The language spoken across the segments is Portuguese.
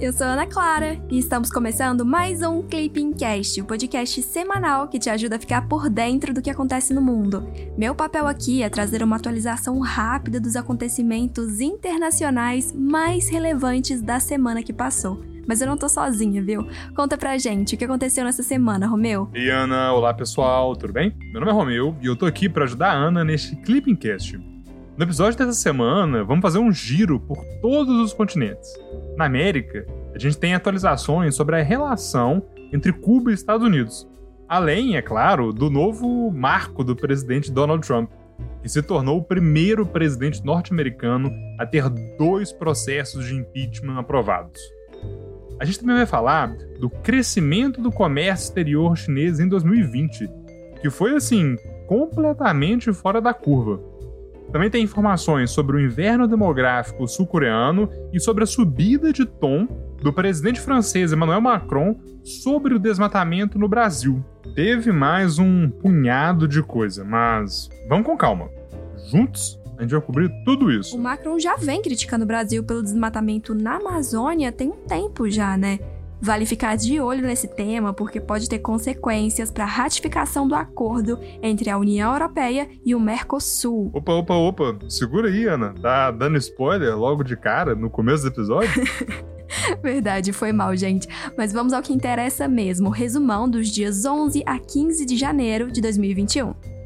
eu sou Ana Clara e estamos começando mais um Clipping Cast, o podcast semanal que te ajuda a ficar por dentro do que acontece no mundo. Meu papel aqui é trazer uma atualização rápida dos acontecimentos internacionais mais relevantes da semana que passou. Mas eu não tô sozinha, viu? Conta pra gente o que aconteceu nessa semana, Romeu. E Ana, olá pessoal, tudo bem? Meu nome é Romeu e eu tô aqui para ajudar a Ana neste Clipping Cast. No episódio dessa semana, vamos fazer um giro por todos os continentes. Na América, a gente tem atualizações sobre a relação entre Cuba e Estados Unidos. Além, é claro, do novo marco do presidente Donald Trump, que se tornou o primeiro presidente norte-americano a ter dois processos de impeachment aprovados. A gente também vai falar do crescimento do comércio exterior chinês em 2020, que foi assim, completamente fora da curva. Também tem informações sobre o inverno demográfico sul-coreano e sobre a subida de tom do presidente francês Emmanuel Macron sobre o desmatamento no Brasil. Teve mais um punhado de coisa, mas vamos com calma. Juntos a gente vai cobrir tudo isso. O Macron já vem criticando o Brasil pelo desmatamento na Amazônia tem um tempo já, né? Vale ficar de olho nesse tema porque pode ter consequências para a ratificação do acordo entre a União Europeia e o Mercosul. Opa, opa, opa, segura aí, Ana. Tá dando spoiler logo de cara no começo do episódio? Verdade, foi mal, gente. Mas vamos ao que interessa mesmo: resumão dos dias 11 a 15 de janeiro de 2021.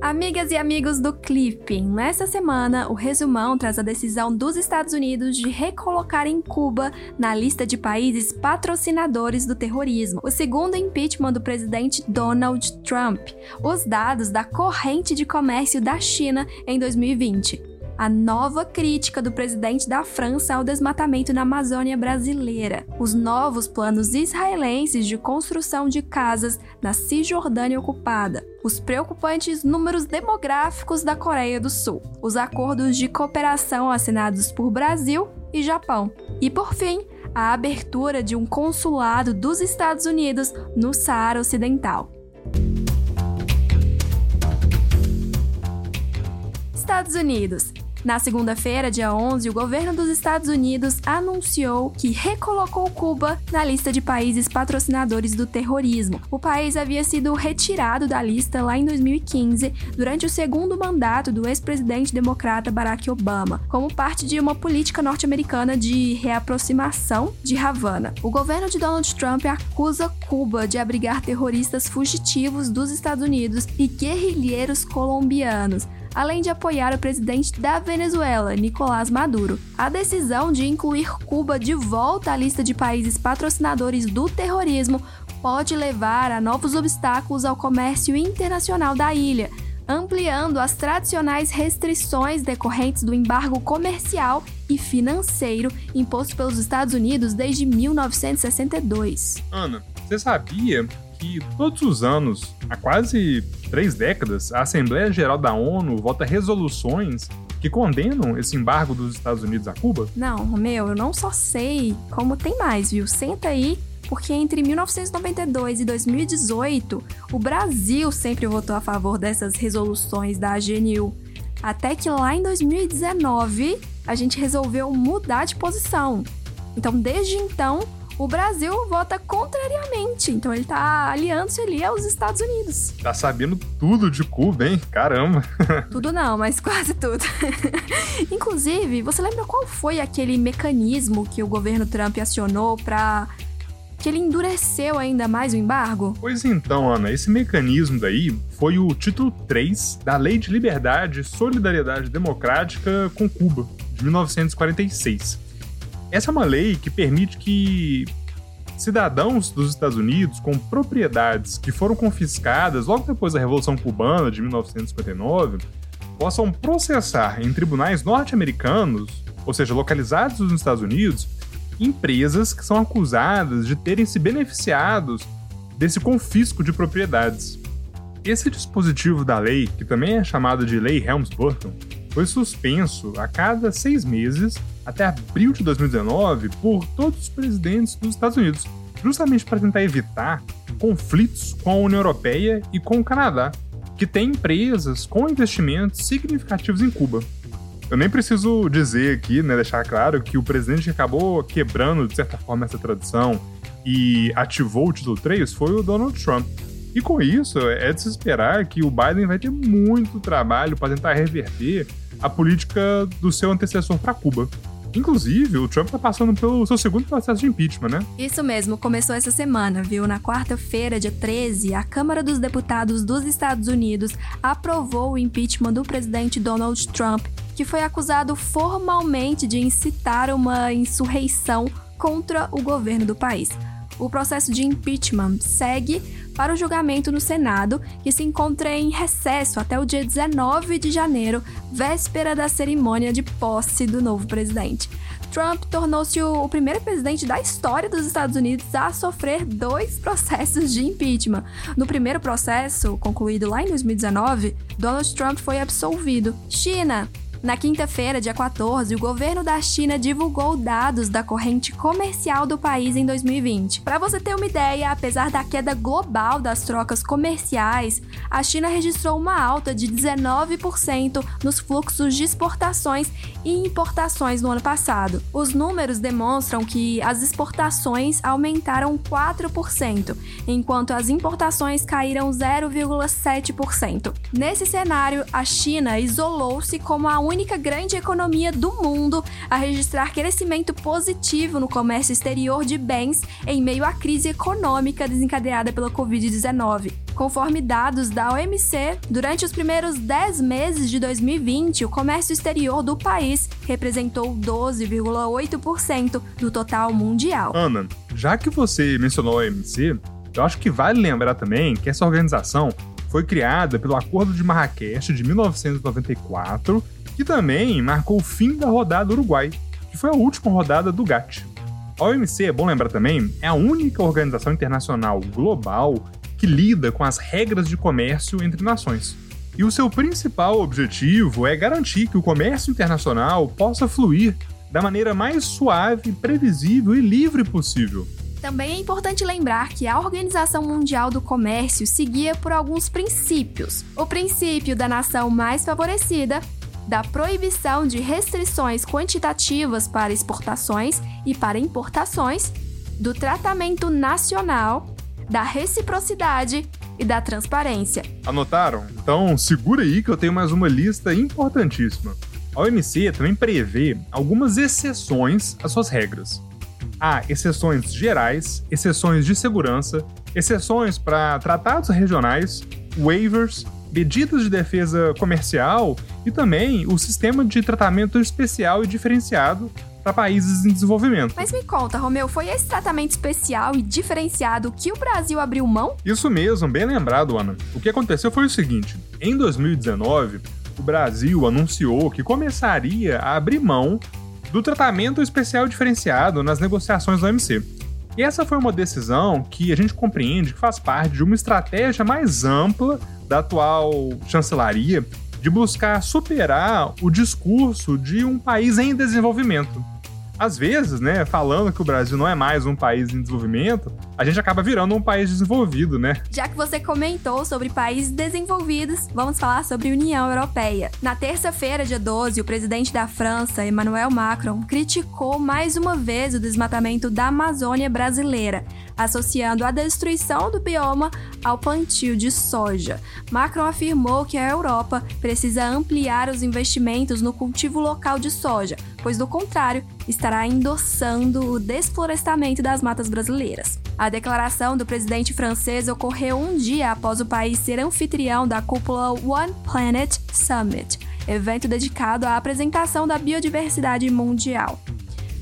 Amigas e amigos do Clipping, nessa semana o resumão traz a decisão dos Estados Unidos de recolocar em Cuba na lista de países patrocinadores do terrorismo, o segundo impeachment do presidente Donald Trump, os dados da corrente de comércio da China em 2020 a nova crítica do presidente da França ao desmatamento na Amazônia brasileira, os novos planos israelenses de construção de casas na Cisjordânia ocupada, os preocupantes números demográficos da Coreia do Sul, os acordos de cooperação assinados por Brasil e Japão, e por fim, a abertura de um consulado dos Estados Unidos no Saara Ocidental. Estados Unidos. Na segunda-feira, dia 11, o governo dos Estados Unidos anunciou que recolocou Cuba na lista de países patrocinadores do terrorismo. O país havia sido retirado da lista lá em 2015, durante o segundo mandato do ex-presidente democrata Barack Obama, como parte de uma política norte-americana de reaproximação de Havana. O governo de Donald Trump acusa Cuba de abrigar terroristas fugitivos dos Estados Unidos e guerrilheiros colombianos além de apoiar o presidente da Venezuela, Nicolás Maduro. A decisão de incluir Cuba de volta à lista de países patrocinadores do terrorismo pode levar a novos obstáculos ao comércio internacional da ilha, ampliando as tradicionais restrições decorrentes do embargo comercial e financeiro imposto pelos Estados Unidos desde 1962. Ana, você sabia que todos os anos, há quase três décadas, a Assembleia Geral da ONU vota resoluções que condenam esse embargo dos Estados Unidos a Cuba? Não, Romeu, eu não só sei como tem mais, viu? Senta aí, porque entre 1992 e 2018, o Brasil sempre votou a favor dessas resoluções da AGNU. Até que lá em 2019, a gente resolveu mudar de posição. Então, desde então, o Brasil vota contrariamente. Então ele tá aliando-se ali aos Estados Unidos. Tá sabendo tudo de Cuba, hein? Caramba! tudo não, mas quase tudo. Inclusive, você lembra qual foi aquele mecanismo que o governo Trump acionou para que ele endureceu ainda mais o embargo? Pois então, Ana, esse mecanismo daí foi o título 3 da Lei de Liberdade e Solidariedade Democrática com Cuba, de 1946. Essa é uma lei que permite que cidadãos dos Estados Unidos com propriedades que foram confiscadas logo depois da Revolução Cubana de 1959 possam processar em tribunais norte-americanos, ou seja, localizados nos Estados Unidos, empresas que são acusadas de terem se beneficiados desse confisco de propriedades. Esse dispositivo da lei, que também é chamado de Lei Helms-Burton, foi suspenso a cada seis meses até abril de 2019 por todos os presidentes dos Estados Unidos, justamente para tentar evitar conflitos com a União Europeia e com o Canadá, que tem empresas com investimentos significativos em Cuba. Eu nem preciso dizer aqui, né, deixar claro que o presidente que acabou quebrando, de certa forma, essa tradição e ativou o título 3 foi o Donald Trump. E com isso, é de se esperar que o Biden vai ter muito trabalho para tentar reverter a política do seu antecessor para Cuba. Inclusive, o Trump está passando pelo seu segundo processo de impeachment, né? Isso mesmo, começou essa semana, viu? Na quarta-feira, dia 13, a Câmara dos Deputados dos Estados Unidos aprovou o impeachment do presidente Donald Trump, que foi acusado formalmente de incitar uma insurreição contra o governo do país. O processo de impeachment segue para o julgamento no Senado, que se encontra em recesso até o dia 19 de janeiro, véspera da cerimônia de posse do novo presidente. Trump tornou-se o primeiro presidente da história dos Estados Unidos a sofrer dois processos de impeachment. No primeiro processo, concluído lá em 2019, Donald Trump foi absolvido. China na quinta-feira, dia 14, o governo da China divulgou dados da corrente comercial do país em 2020. Para você ter uma ideia, apesar da queda global das trocas comerciais, a China registrou uma alta de 19% nos fluxos de exportações e importações no ano passado. Os números demonstram que as exportações aumentaram 4%, enquanto as importações caíram 0,7%. Nesse cenário, a China isolou-se como a única grande economia do mundo a registrar crescimento positivo no comércio exterior de bens em meio à crise econômica desencadeada pela Covid-19. Conforme dados da OMC, durante os primeiros 10 meses de 2020, o comércio exterior do país representou 12,8% do total mundial. Ana, já que você mencionou a OMC, eu acho que vale lembrar também que essa organização foi criada pelo Acordo de Marrakech de 1994 que também marcou o fim da rodada Uruguai, que foi a última rodada do GATT. A OMC, é bom lembrar também, é a única organização internacional global que lida com as regras de comércio entre nações. E o seu principal objetivo é garantir que o comércio internacional possa fluir da maneira mais suave, previsível e livre possível. Também é importante lembrar que a Organização Mundial do Comércio seguia por alguns princípios. O princípio da nação mais favorecida da proibição de restrições quantitativas para exportações e para importações, do tratamento nacional, da reciprocidade e da transparência. Anotaram? Então segura aí que eu tenho mais uma lista importantíssima. A OMC também prevê algumas exceções às suas regras. Há exceções gerais, exceções de segurança, exceções para tratados regionais, waivers medidas de defesa comercial e também o sistema de tratamento especial e diferenciado para países em desenvolvimento. Mas me conta, Romeu, foi esse tratamento especial e diferenciado que o Brasil abriu mão? Isso mesmo, bem lembrado, Ana. O que aconteceu foi o seguinte: em 2019, o Brasil anunciou que começaria a abrir mão do tratamento especial diferenciado nas negociações do OMC. E essa foi uma decisão que a gente compreende que faz parte de uma estratégia mais ampla da atual chancelaria de buscar superar o discurso de um país em desenvolvimento às vezes, né, falando que o Brasil não é mais um país em desenvolvimento, a gente acaba virando um país desenvolvido, né? Já que você comentou sobre países desenvolvidos, vamos falar sobre União Europeia. Na terça-feira, dia 12, o presidente da França, Emmanuel Macron, criticou mais uma vez o desmatamento da Amazônia brasileira, associando a destruição do bioma ao plantio de soja. Macron afirmou que a Europa precisa ampliar os investimentos no cultivo local de soja, pois do contrário, estará endossando o desflorestamento das matas brasileiras. A declaração do presidente francês ocorreu um dia após o país ser anfitrião da cúpula One Planet Summit, evento dedicado à apresentação da biodiversidade mundial.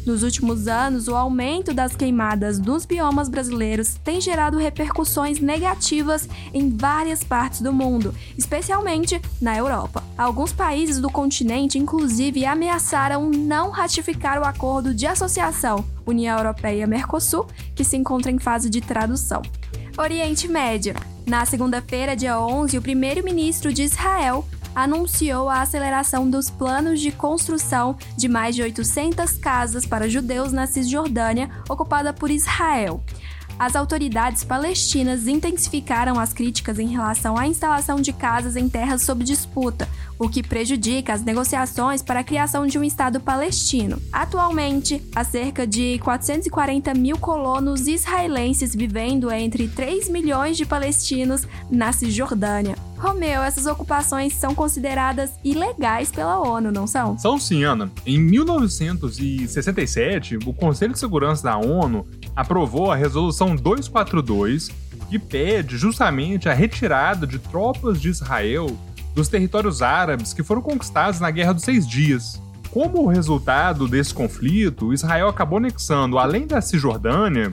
Nos últimos anos, o aumento das queimadas nos biomas brasileiros tem gerado repercussões negativas em várias partes do mundo, especialmente na Europa. Alguns países do continente, inclusive, ameaçaram não ratificar o acordo de associação União Europeia-Mercosul, que se encontra em fase de tradução. Oriente Médio. Na segunda-feira, dia 11, o primeiro-ministro de Israel anunciou a aceleração dos planos de construção de mais de 800 casas para judeus na Cisjordânia, ocupada por Israel. as autoridades palestinas intensificaram as críticas em relação à instalação de casas em terras sob disputa, o que prejudica as negociações para a criação de um Estado palestino. Atualmente, há cerca de 440 mil colonos israelenses vivendo entre 3 milhões de palestinos na Cisjordânia. Romeu, essas ocupações são consideradas ilegais pela ONU, não são? São sim, Ana. Em 1967, o Conselho de Segurança da ONU aprovou a Resolução 242, que pede justamente a retirada de tropas de Israel dos territórios árabes que foram conquistados na Guerra dos Seis Dias. Como resultado desse conflito, Israel acabou anexando, além da Cisjordânia,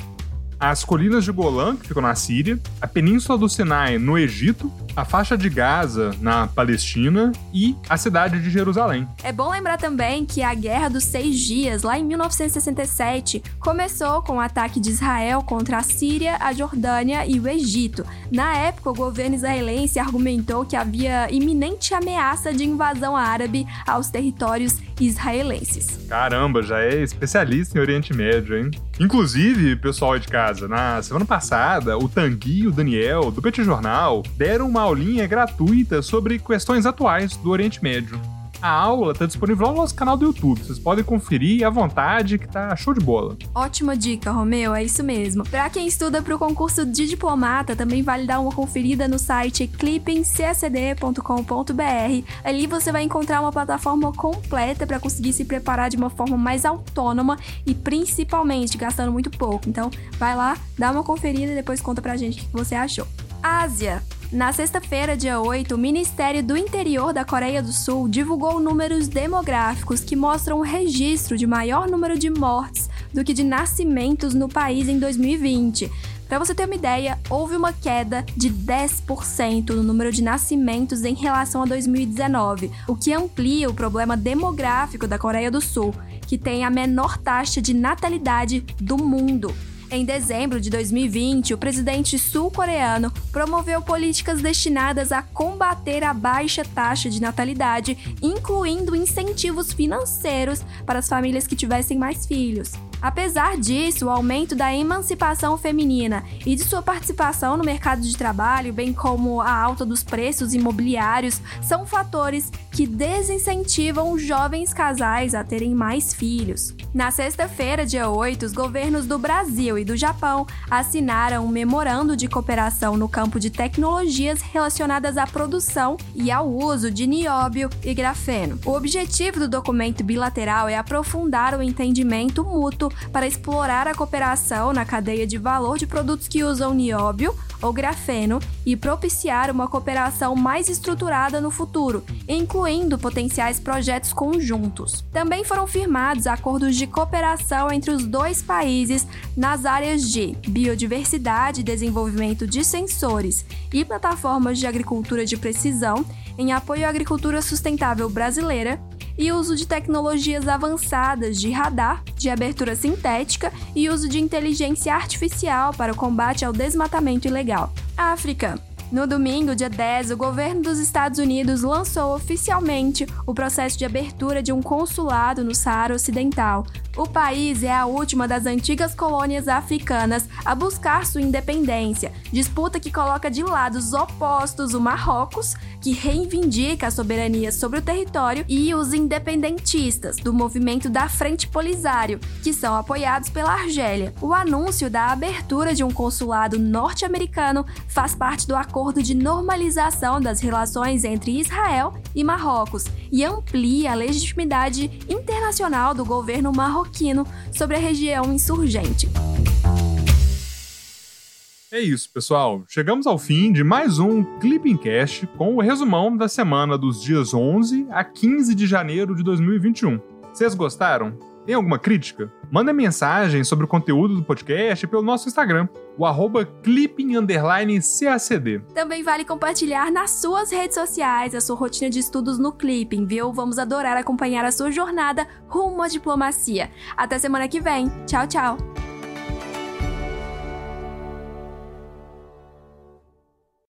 as colinas de Golã, que ficam na Síria, a Península do Sinai, no Egito, a faixa de Gaza, na Palestina, e a cidade de Jerusalém. É bom lembrar também que a Guerra dos Seis Dias, lá em 1967, começou com o ataque de Israel contra a Síria, a Jordânia e o Egito. Na época, o governo israelense argumentou que havia iminente ameaça de invasão árabe aos territórios israelenses. Caramba, já é especialista em Oriente Médio, hein? Inclusive, pessoal de casa, na semana passada, o Tanguy e o Daniel, do Petit Jornal, deram uma aulinha gratuita sobre questões atuais do Oriente Médio. A aula está disponível no nosso canal do YouTube. Vocês podem conferir à vontade, que tá show de bola. Ótima dica, Romeu, é isso mesmo. Para quem estuda para o concurso de diplomata, também vale dar uma conferida no site clippingcacd.com.br. Ali você vai encontrar uma plataforma completa para conseguir se preparar de uma forma mais autônoma e principalmente gastando muito pouco. Então, vai lá, dá uma conferida e depois conta pra gente o que você achou. Ásia. Na sexta-feira, dia 8, o Ministério do Interior da Coreia do Sul divulgou números demográficos que mostram o registro de maior número de mortes do que de nascimentos no país em 2020. Para você ter uma ideia, houve uma queda de 10% no número de nascimentos em relação a 2019, o que amplia o problema demográfico da Coreia do Sul, que tem a menor taxa de natalidade do mundo. Em dezembro de 2020, o presidente sul-coreano promoveu políticas destinadas a combater a baixa taxa de natalidade, incluindo incentivos financeiros para as famílias que tivessem mais filhos. Apesar disso, o aumento da emancipação feminina e de sua participação no mercado de trabalho, bem como a alta dos preços imobiliários, são fatores que desincentivam jovens casais a terem mais filhos. Na sexta-feira, dia 8, os governos do Brasil e do Japão assinaram um memorando de cooperação no campo de tecnologias relacionadas à produção e ao uso de nióbio e grafeno. O objetivo do documento bilateral é aprofundar o entendimento mútuo para explorar a cooperação na cadeia de valor de produtos que usam nióbio ou grafeno e propiciar uma cooperação mais estruturada no futuro, incluindo potenciais projetos conjuntos. Também foram firmados acordos de cooperação entre os dois países nas áreas de biodiversidade e desenvolvimento de sensores e plataformas de agricultura de precisão em apoio à agricultura sustentável brasileira e uso de tecnologias avançadas de radar, de abertura sintética e uso de inteligência artificial para o combate ao desmatamento ilegal. África. No domingo, dia 10, o governo dos Estados Unidos lançou oficialmente o processo de abertura de um consulado no Saara Ocidental. O país é a última das antigas colônias africanas a buscar sua independência, disputa que coloca de lado os opostos o Marrocos, que reivindica a soberania sobre o território, e os independentistas, do movimento da Frente Polisário, que são apoiados pela Argélia. O anúncio da abertura de um consulado norte-americano faz parte do acordo de normalização das relações entre Israel e Marrocos e amplia a legitimidade internacional do governo marroquino sobre a região insurgente. É isso, pessoal. Chegamos ao fim de mais um Clipping Cast com o resumão da semana dos dias 11 a 15 de janeiro de 2021. Vocês gostaram? Tem alguma crítica? Manda mensagem sobre o conteúdo do podcast pelo nosso Instagram, o arroba clipping_cacd. Também vale compartilhar nas suas redes sociais a sua rotina de estudos no Clipping, viu? Vamos adorar acompanhar a sua jornada rumo à diplomacia. Até semana que vem. Tchau, tchau!